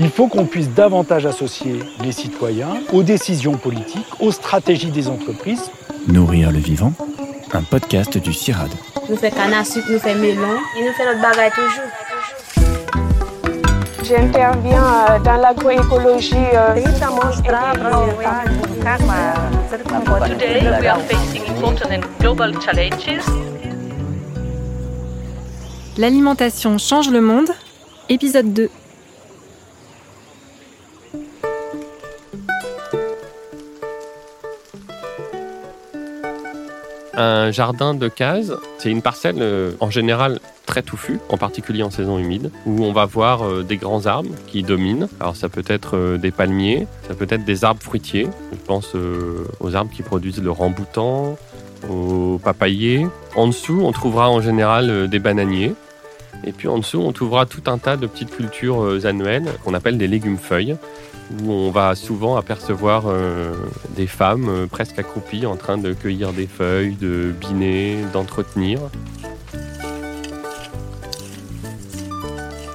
Il faut qu'on puisse davantage associer les citoyens aux décisions politiques, aux stratégies des entreprises. Nourrir le vivant, un podcast du CIRAD. Nous faisons canne à sucre, nous faisons melon et nous faisons notre bagaille toujours. J'interviens euh, dans l'agroécologie. euh, Today, we are facing important and global challenges. L'alimentation change le monde, épisode 2. Un jardin de cases, c'est une parcelle euh, en général très touffue, en particulier en saison humide, où on va voir euh, des grands arbres qui dominent. Alors ça peut être euh, des palmiers, ça peut être des arbres fruitiers. Je pense aux arbres qui produisent le ramboutan, aux papayers. En dessous, on trouvera en général des bananiers. Et puis en dessous, on trouvera tout un tas de petites cultures annuelles qu'on appelle des légumes-feuilles, où on va souvent apercevoir euh, des femmes euh, presque accroupies en train de cueillir des feuilles, de biner, d'entretenir.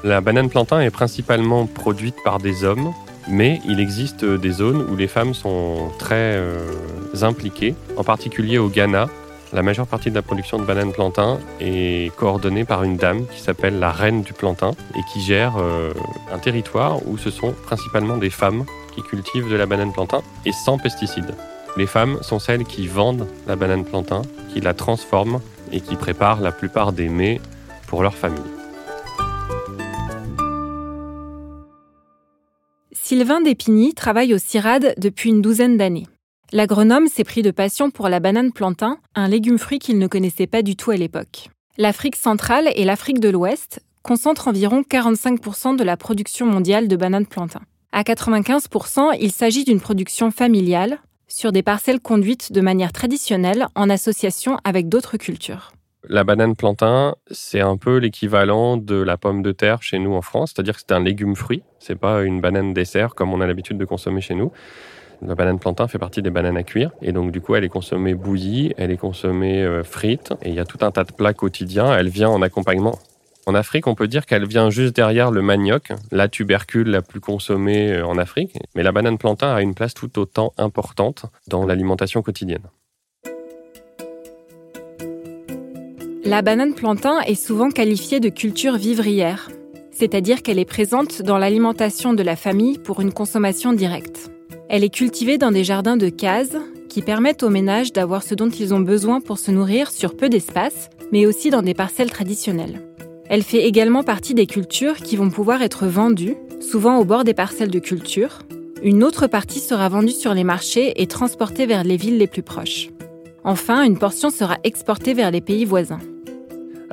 La banane plantain est principalement produite par des hommes, mais il existe des zones où les femmes sont très euh, impliquées, en particulier au Ghana. La majeure partie de la production de banane plantain est coordonnée par une dame qui s'appelle la reine du plantain et qui gère euh, un territoire où ce sont principalement des femmes qui cultivent de la banane plantain et sans pesticides. Les femmes sont celles qui vendent la banane plantain, qui la transforment et qui préparent la plupart des mets pour leur famille. Sylvain Despigny travaille au CIRAD depuis une douzaine d'années. L'agronome s'est pris de passion pour la banane plantain, un légume-fruit qu'il ne connaissait pas du tout à l'époque. L'Afrique centrale et l'Afrique de l'Ouest concentrent environ 45% de la production mondiale de bananes plantain. À 95%, il s'agit d'une production familiale, sur des parcelles conduites de manière traditionnelle en association avec d'autres cultures. La banane plantain, c'est un peu l'équivalent de la pomme de terre chez nous en France, c'est-à-dire que c'est un légume-fruit, c'est pas une banane dessert comme on a l'habitude de consommer chez nous. La banane plantain fait partie des bananes à cuire et donc du coup elle est consommée bouillie, elle est consommée euh, frite et il y a tout un tas de plats quotidiens, elle vient en accompagnement. En Afrique, on peut dire qu'elle vient juste derrière le manioc, la tubercule la plus consommée euh, en Afrique, mais la banane plantain a une place tout autant importante dans l'alimentation quotidienne. La banane plantain est souvent qualifiée de culture vivrière, c'est-à-dire qu'elle est présente dans l'alimentation de la famille pour une consommation directe. Elle est cultivée dans des jardins de cases qui permettent aux ménages d'avoir ce dont ils ont besoin pour se nourrir sur peu d'espace, mais aussi dans des parcelles traditionnelles. Elle fait également partie des cultures qui vont pouvoir être vendues, souvent au bord des parcelles de culture. Une autre partie sera vendue sur les marchés et transportée vers les villes les plus proches. Enfin, une portion sera exportée vers les pays voisins.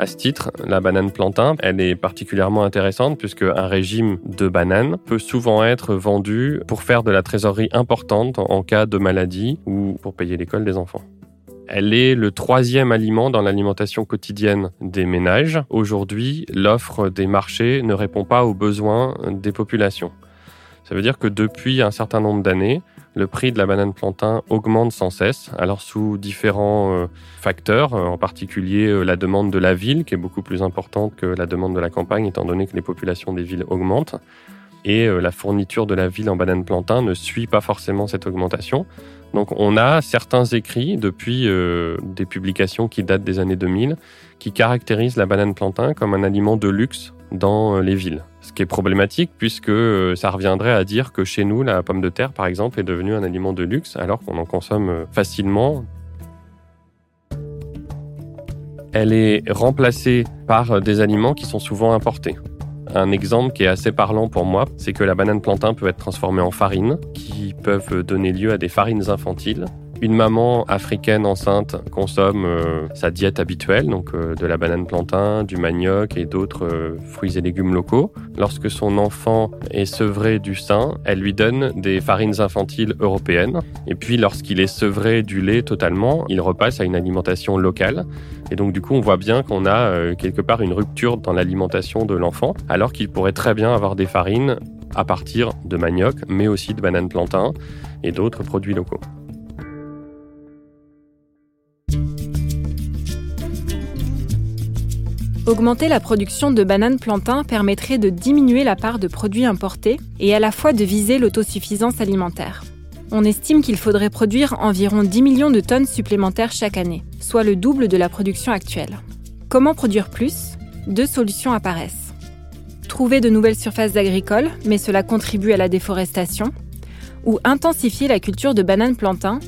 À ce titre, la banane plantain, elle est particulièrement intéressante puisque un régime de banane peut souvent être vendu pour faire de la trésorerie importante en cas de maladie ou pour payer l'école des enfants. Elle est le troisième aliment dans l'alimentation quotidienne des ménages. Aujourd'hui, l'offre des marchés ne répond pas aux besoins des populations. Ça veut dire que depuis un certain nombre d'années, le prix de la banane plantain augmente sans cesse, alors sous différents euh, facteurs, euh, en particulier euh, la demande de la ville, qui est beaucoup plus importante que la demande de la campagne, étant donné que les populations des villes augmentent. Et la fourniture de la ville en banane plantain ne suit pas forcément cette augmentation. Donc on a certains écrits depuis des publications qui datent des années 2000 qui caractérisent la banane plantain comme un aliment de luxe dans les villes. Ce qui est problématique puisque euh, ça reviendrait à dire que chez nous, la pomme de terre, par exemple, est devenue un aliment de luxe alors qu'on en consomme euh, facilement. Elle est remplacée par euh, des aliments qui sont souvent importés. Un exemple qui est assez parlant pour moi, c'est que la banane plantain peut être transformée en farine, qui peuvent donner lieu à des farines infantiles. Une maman africaine enceinte consomme euh, sa diète habituelle, donc euh, de la banane plantain, du manioc et d'autres euh, fruits et légumes locaux. Lorsque son enfant est sevré du sein, elle lui donne des farines infantiles européennes. Et puis lorsqu'il est sevré du lait totalement, il repasse à une alimentation locale. Et donc du coup, on voit bien qu'on a quelque part une rupture dans l'alimentation de l'enfant, alors qu'il pourrait très bien avoir des farines à partir de manioc, mais aussi de banane plantain et d'autres produits locaux. Augmenter la production de bananes plantains permettrait de diminuer la part de produits importés et à la fois de viser l'autosuffisance alimentaire. On estime qu'il faudrait produire environ 10 millions de tonnes supplémentaires chaque année, soit le double de la production actuelle. Comment produire plus? Deux solutions apparaissent. Trouver de nouvelles surfaces agricoles, mais cela contribue à la déforestation, ou intensifier la culture de bananes plantains,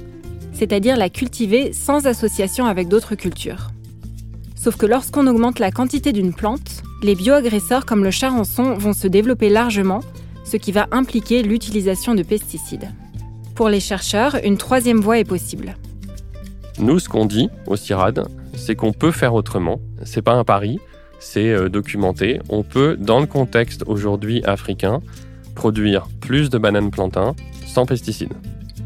c'est-à-dire la cultiver sans association avec d'autres cultures. Sauf que lorsqu'on augmente la quantité d'une plante, les bioagresseurs comme le charançon vont se développer largement, ce qui va impliquer l'utilisation de pesticides. Pour les chercheurs, une troisième voie est possible. Nous, ce qu'on dit au CIRAD, c'est qu'on peut faire autrement. C'est pas un pari, c'est euh, documenté. On peut, dans le contexte aujourd'hui africain, produire plus de bananes plantains sans pesticides.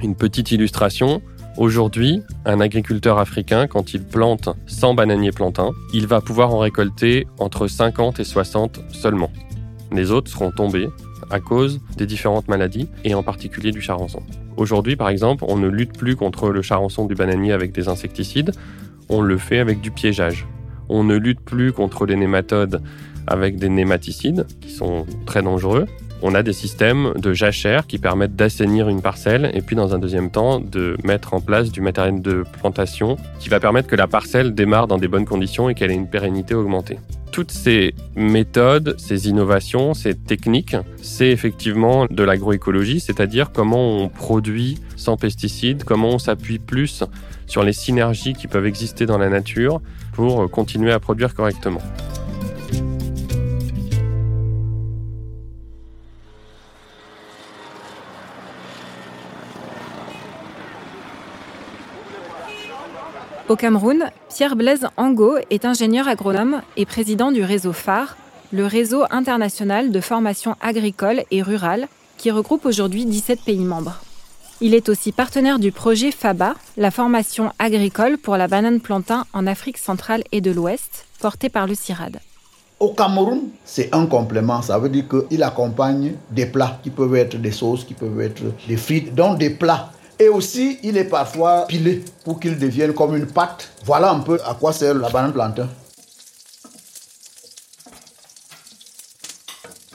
Une petite illustration. Aujourd'hui, un agriculteur africain, quand il plante 100 bananiers plantains, il va pouvoir en récolter entre 50 et 60 seulement. Les autres seront tombés à cause des différentes maladies et en particulier du charançon. Aujourd'hui, par exemple, on ne lutte plus contre le charançon du bananier avec des insecticides, on le fait avec du piégeage. On ne lutte plus contre les nématodes avec des nématicides qui sont très dangereux. On a des systèmes de jachère qui permettent d'assainir une parcelle et puis dans un deuxième temps de mettre en place du matériel de plantation qui va permettre que la parcelle démarre dans des bonnes conditions et qu'elle ait une pérennité augmentée. Toutes ces méthodes, ces innovations, ces techniques, c'est effectivement de l'agroécologie, c'est-à-dire comment on produit sans pesticides, comment on s'appuie plus sur les synergies qui peuvent exister dans la nature pour continuer à produire correctement. Au Cameroun, Pierre Blaise Ango est ingénieur agronome et président du réseau phare, le réseau international de formation agricole et rurale, qui regroupe aujourd'hui 17 pays membres. Il est aussi partenaire du projet FABA, la formation agricole pour la banane plantain en Afrique centrale et de l'Ouest, porté par le CIRAD. Au Cameroun, c'est un complément. Ça veut dire qu'il accompagne des plats qui peuvent être des sauces, qui peuvent être des frites, donc des plats et aussi, il est parfois pilé pour qu'il devienne comme une pâte. Voilà un peu à quoi sert la banane plantain.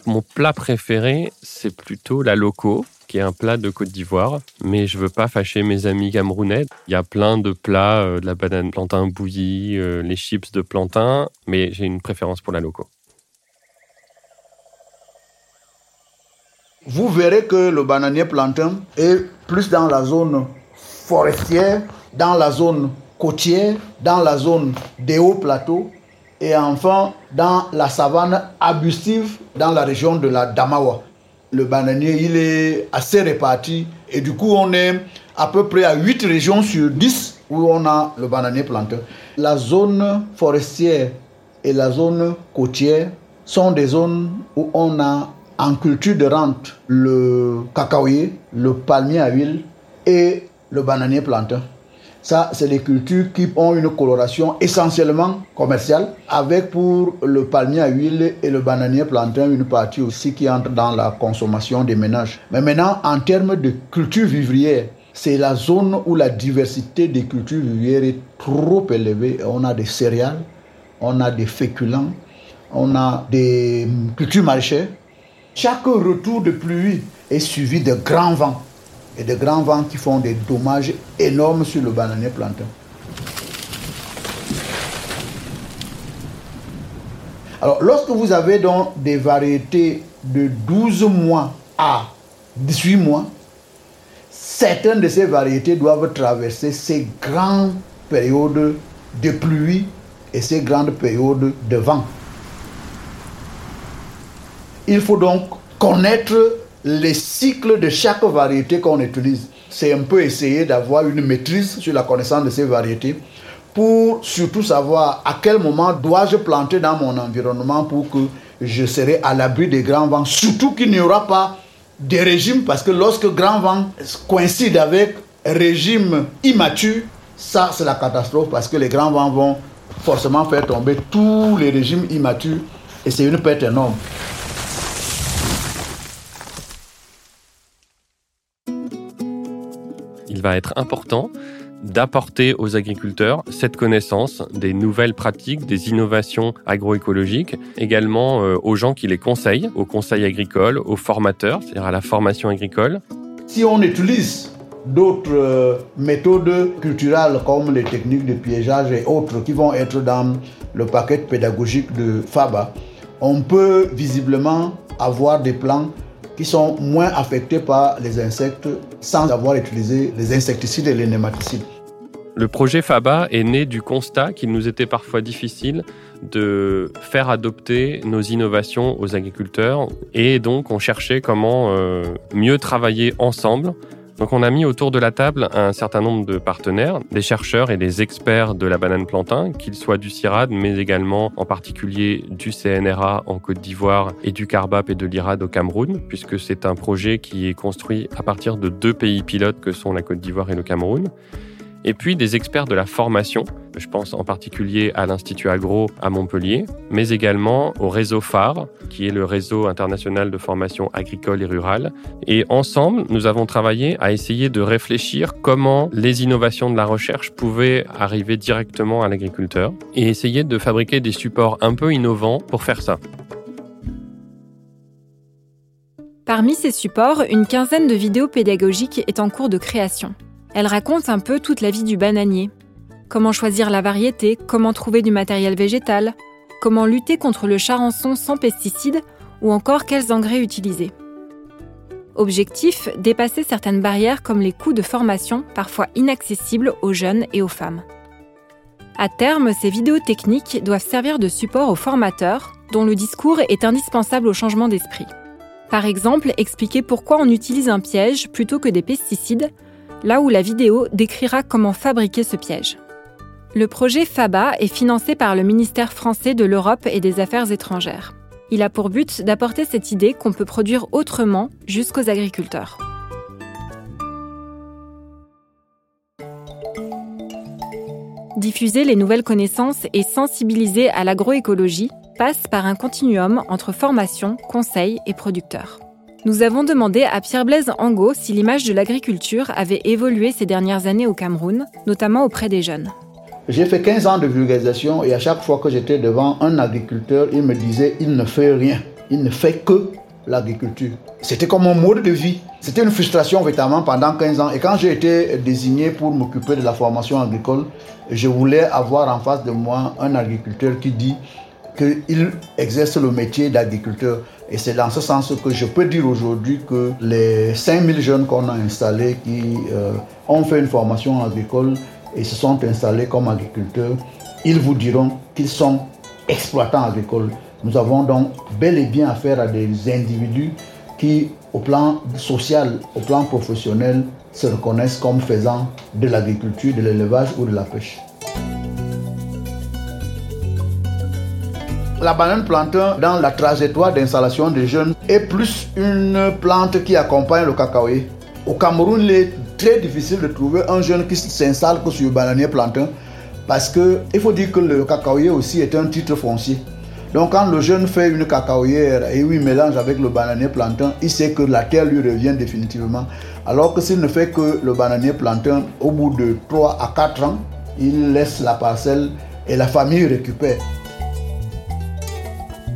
Mon plat préféré, c'est plutôt la loco, qui est un plat de Côte d'Ivoire. Mais je veux pas fâcher mes amis camerounais. Il y a plein de plats, euh, de la banane plantain bouillie, euh, les chips de plantain, mais j'ai une préférence pour la loco. Vous verrez que le bananier plantain est plus dans la zone forestière, dans la zone côtière, dans la zone des hauts plateaux et enfin dans la savane arbustive dans la région de la Damawa. Le bananier, il est assez réparti et du coup, on est à peu près à 8 régions sur 10 où on a le bananier plantain. La zone forestière et la zone côtière sont des zones où on a en culture de rente le cacaoyer, le palmier à huile et le bananier plantain. Ça, c'est des cultures qui ont une coloration essentiellement commerciale, avec pour le palmier à huile et le bananier plantain une partie aussi qui entre dans la consommation des ménages. Mais maintenant, en termes de culture vivrière, c'est la zone où la diversité des cultures vivrières est trop élevée. On a des céréales, on a des féculents, on a des cultures maraîchères, chaque retour de pluie est suivi de grands vents et de grands vents qui font des dommages énormes sur le bananier plantain. Alors, lorsque vous avez donc des variétés de 12 mois à 18 mois, certaines de ces variétés doivent traverser ces grandes périodes de pluie et ces grandes périodes de vent. Il faut donc connaître les cycles de chaque variété qu'on utilise. C'est un peu essayer d'avoir une maîtrise sur la connaissance de ces variétés pour surtout savoir à quel moment dois-je planter dans mon environnement pour que je serai à l'abri des grands vents. Surtout qu'il n'y aura pas de régime parce que lorsque grand vent coïncide avec régime immature, ça c'est la catastrophe parce que les grands vents vont forcément faire tomber tous les régimes immatures et c'est une perte énorme. Va être important d'apporter aux agriculteurs cette connaissance des nouvelles pratiques, des innovations agroécologiques, également euh, aux gens qui les conseillent, aux conseils agricoles, aux formateurs, c'est-à-dire à la formation agricole. Si on utilise d'autres euh, méthodes culturelles comme les techniques de piégeage et autres qui vont être dans le paquet pédagogique de FABA, on peut visiblement avoir des plans qui sont moins affectés par les insectes sans avoir utilisé les insecticides et les nématicides. Le projet FABA est né du constat qu'il nous était parfois difficile de faire adopter nos innovations aux agriculteurs et donc on cherchait comment euh, mieux travailler ensemble donc on a mis autour de la table un certain nombre de partenaires, des chercheurs et des experts de la banane plantain, qu'ils soient du CIRAD, mais également en particulier du CNRA en Côte d'Ivoire et du CARBAP et de l'IRAD au Cameroun, puisque c'est un projet qui est construit à partir de deux pays pilotes que sont la Côte d'Ivoire et le Cameroun et puis des experts de la formation. Je pense en particulier à l'Institut Agro à Montpellier, mais également au réseau phare, qui est le réseau international de formation agricole et rurale. Et ensemble, nous avons travaillé à essayer de réfléchir comment les innovations de la recherche pouvaient arriver directement à l'agriculteur et essayer de fabriquer des supports un peu innovants pour faire ça. Parmi ces supports, une quinzaine de vidéos pédagogiques est en cours de création. Elle raconte un peu toute la vie du bananier. Comment choisir la variété, comment trouver du matériel végétal, comment lutter contre le charançon sans pesticides? Ou encore quels engrais utiliser? Objectif, dépasser certaines barrières comme les coûts de formation parfois inaccessibles aux jeunes et aux femmes. À terme, ces vidéos techniques doivent servir de support aux formateurs, dont le discours est indispensable au changement d'esprit. Par exemple, expliquer pourquoi on utilise un piège plutôt que des pesticides là où la vidéo décrira comment fabriquer ce piège. Le projet FABA est financé par le ministère français de l'Europe et des Affaires étrangères. Il a pour but d'apporter cette idée qu'on peut produire autrement jusqu'aux agriculteurs. Diffuser les nouvelles connaissances et sensibiliser à l'agroécologie passe par un continuum entre formation, conseil et producteurs. Nous avons demandé à Pierre-Blaise Angot si l'image de l'agriculture avait évolué ces dernières années au Cameroun, notamment auprès des jeunes. J'ai fait 15 ans de vulgarisation et à chaque fois que j'étais devant un agriculteur, il me disait il ne fait rien, il ne fait que l'agriculture. C'était comme mon mode de vie. C'était une frustration véritablement pendant 15 ans. Et quand j'ai été désigné pour m'occuper de la formation agricole, je voulais avoir en face de moi un agriculteur qui dit qu'il exerce le métier d'agriculteur. Et c'est dans ce sens que je peux dire aujourd'hui que les 5000 jeunes qu'on a installés qui euh, ont fait une formation agricole et se sont installés comme agriculteurs, ils vous diront qu'ils sont exploitants agricoles. Nous avons donc bel et bien affaire à des individus qui, au plan social, au plan professionnel, se reconnaissent comme faisant de l'agriculture, de l'élevage ou de la pêche. La banane plantain, dans la trajectoire d'installation des jeunes, est plus une plante qui accompagne le cacaoyer. Au Cameroun, il est très difficile de trouver un jeune qui s'installe que sur le bananier plantain parce qu'il faut dire que le cacaoyer aussi est un titre foncier. Donc quand le jeune fait une cacaoyère et il mélange avec le bananier plantain, il sait que la terre lui revient définitivement. Alors que s'il ne fait que le bananier plantain, au bout de 3 à 4 ans, il laisse la parcelle et la famille récupère.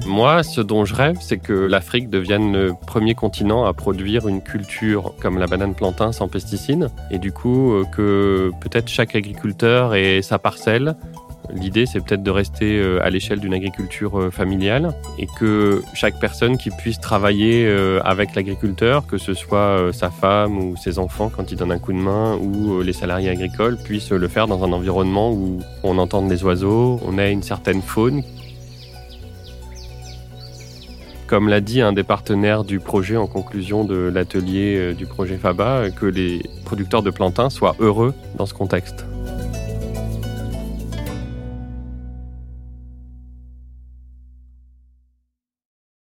Moi, ce dont je rêve, c'est que l'Afrique devienne le premier continent à produire une culture comme la banane plantain sans pesticides. Et du coup, euh, que peut-être chaque agriculteur ait sa parcelle. L'idée, c'est peut-être de rester euh, à l'échelle d'une agriculture euh, familiale et que chaque personne qui puisse travailler avec l'agriculteur, que ce soit sa femme ou ses enfants quand il donne un coup de main ou les salariés agricoles, puissent le faire dans un environnement où on entende les oiseaux, on a une certaine faune comme l'a dit un des partenaires du projet en conclusion de l'atelier euh, du projet FABA, que les producteurs de plantain soient heureux dans ce contexte.